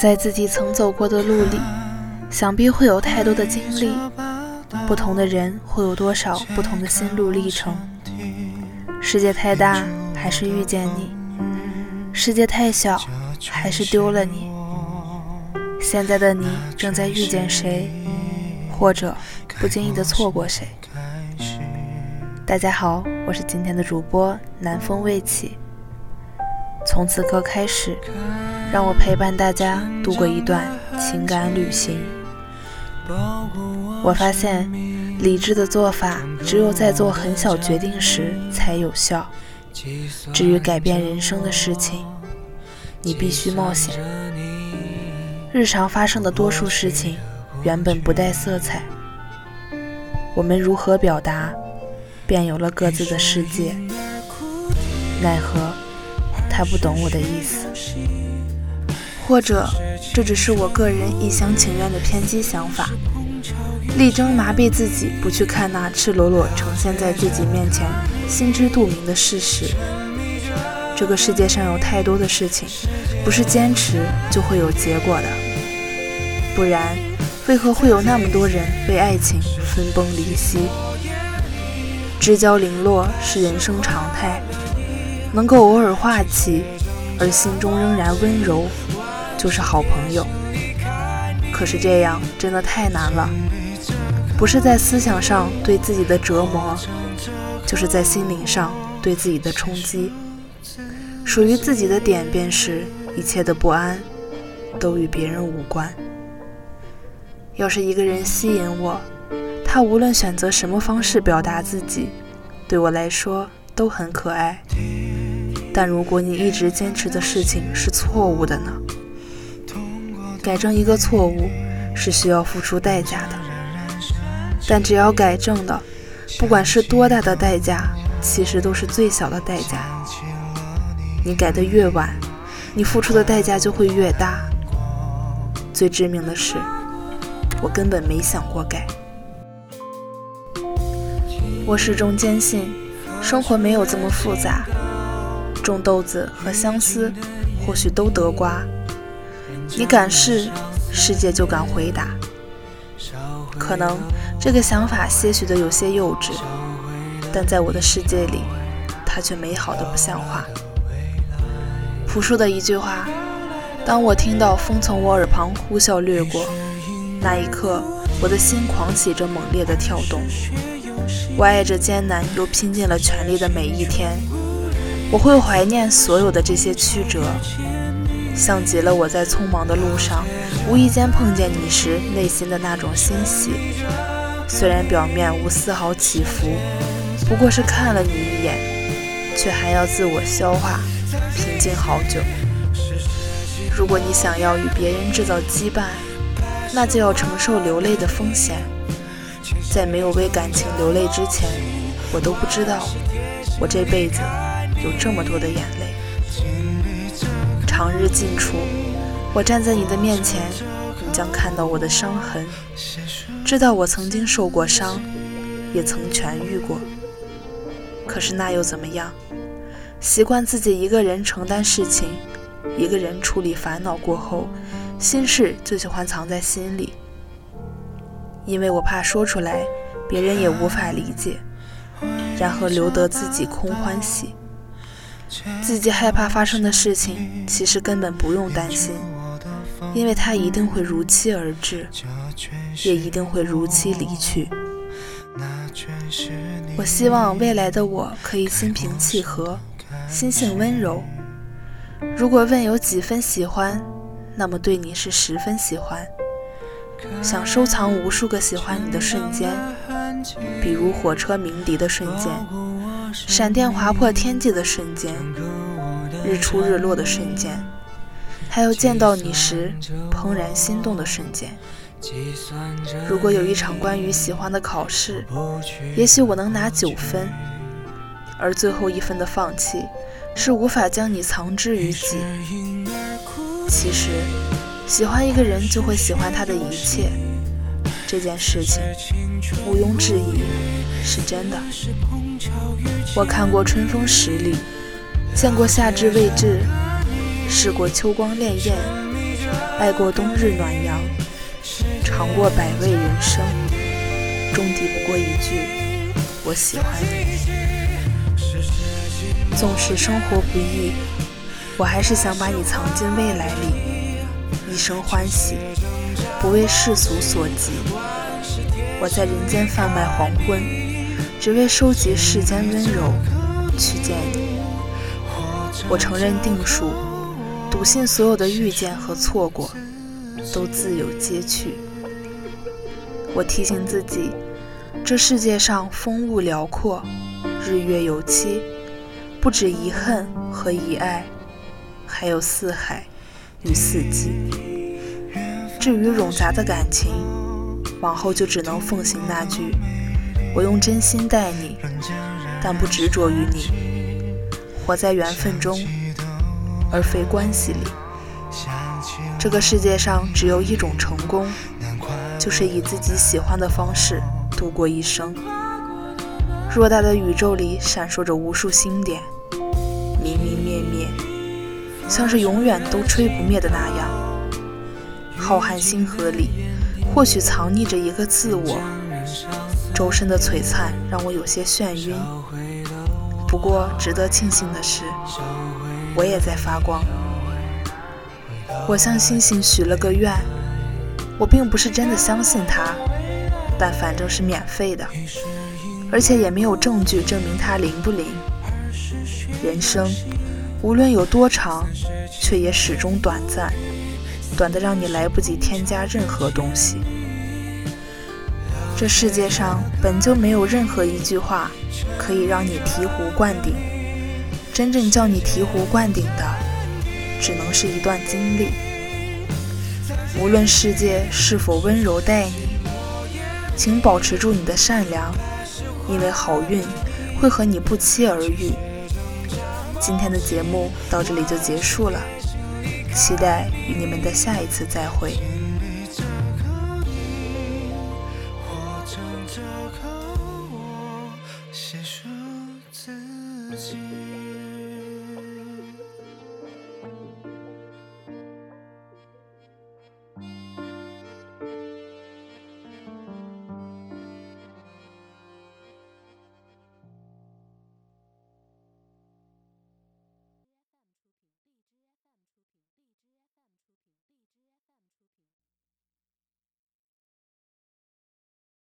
在自己曾走过的路里，想必会有太多的经历。不同的人会有多少不同的心路历程？世界太大，还是遇见你；世界太小，还是丢了你。现在的你正在遇见谁，或者不经意的错过谁？大家好，我是今天的主播南风未起。从此刻开始，让我陪伴大家度过一段情感旅行。我发现，理智的做法只有在做很小决定时才有效。至于改变人生的事情，你必须冒险。日常发生的多数事情原本不带色彩，我们如何表达，便有了各自的世界。奈何。他不懂我的意思，或者这只是我个人一厢情愿的偏激想法，力争麻痹自己，不去看那赤裸裸呈现在自己面前、心知肚明的事实。这个世界上有太多的事情，不是坚持就会有结果的，不然为何会有那么多人为爱情分崩离析？知交零落是人生常态。能够偶尔化气，而心中仍然温柔，就是好朋友。可是这样真的太难了，不是在思想上对自己的折磨，就是在心灵上对自己的冲击。属于自己的点，便是一切的不安，都与别人无关。要是一个人吸引我，他无论选择什么方式表达自己，对我来说都很可爱。但如果你一直坚持的事情是错误的呢？改正一个错误是需要付出代价的，但只要改正的，不管是多大的代价，其实都是最小的代价。你改得越晚，你付出的代价就会越大。最致命的是，我根本没想过改。我始终坚信，生活没有这么复杂。种豆子和相思，或许都得瓜。你敢试，世界就敢回答。可能这个想法些许的有些幼稚，但在我的世界里，它却美好的不像话。朴树的一句话：当我听到风从我耳旁呼啸掠过，那一刻，我的心狂喜着猛烈的跳动。我爱着艰难又拼尽了全力的每一天。我会怀念所有的这些曲折，像极了我在匆忙的路上无意间碰见你时内心的那种欣喜。虽然表面无丝毫起伏，不过是看了你一眼，却还要自我消化，平静好久。如果你想要与别人制造羁绊，那就要承受流泪的风险。在没有为感情流泪之前，我都不知道我这辈子。有这么多的眼泪，长日尽处，我站在你的面前，你将看到我的伤痕，知道我曾经受过伤，也曾痊愈过。可是那又怎么样？习惯自己一个人承担事情，一个人处理烦恼过后，心事就喜欢藏在心里，因为我怕说出来，别人也无法理解，然后留得自己空欢喜。自己害怕发生的事情，其实根本不用担心，因为它一定会如期而至，也一定会如期离去。我希望未来的我可以心平气和，心性温柔。如果问有几分喜欢，那么对你是十分喜欢，想收藏无数个喜欢你的瞬间，比如火车鸣笛的瞬间。闪电划破天际的瞬间，日出日落的瞬间，还有见到你时怦然心动的瞬间。如果有一场关于喜欢的考试，也许我能拿九分，而最后一分的放弃是无法将你藏之于己。其实，喜欢一个人就会喜欢他的一切，这件事情毋庸置疑是真的。我看过春风十里，见过夏至未至，试过秋光潋滟。爱过冬日暖阳，尝过百味人生，终抵不过一句“我喜欢你”。纵使生活不易，我还是想把你藏进未来里，一生欢喜，不为世俗所及。我在人间贩卖黄昏，只为收集世间温柔，去见你。我承认定数，笃信所有的遇见和错过，都自有皆去。我提醒自己，这世界上风物辽阔，日月有期，不止遗恨和遗爱，还有四海与四季。至于冗杂的感情，往后就只能奉行那句：我用真心待你，但不执着于你。活在缘分中，而非关系里。这个世界上只有一种成功，就是以自己喜欢的方式度过一生。偌大的宇宙里闪烁着无数星点，明明灭灭，像是永远都吹不灭的那样。浩瀚星河里，或许藏匿着一个自我。周身的璀璨让我有些眩晕。不过，值得庆幸的是，我也在发光。我向星星许了个愿，我并不是真的相信它，但反正是免费的，而且也没有证据证明它灵不灵。人生无论有多长，却也始终短暂，短的让你来不及添加任何东西。这世界上本就没有任何一句话可以让你醍醐灌顶，真正叫你醍醐灌顶的，只能是一段经历。无论世界是否温柔待你，请保持住你的善良，因为好运会和你不期而遇。今天的节目到这里就结束了，期待与你们的下一次再会。这刻，我写出自己。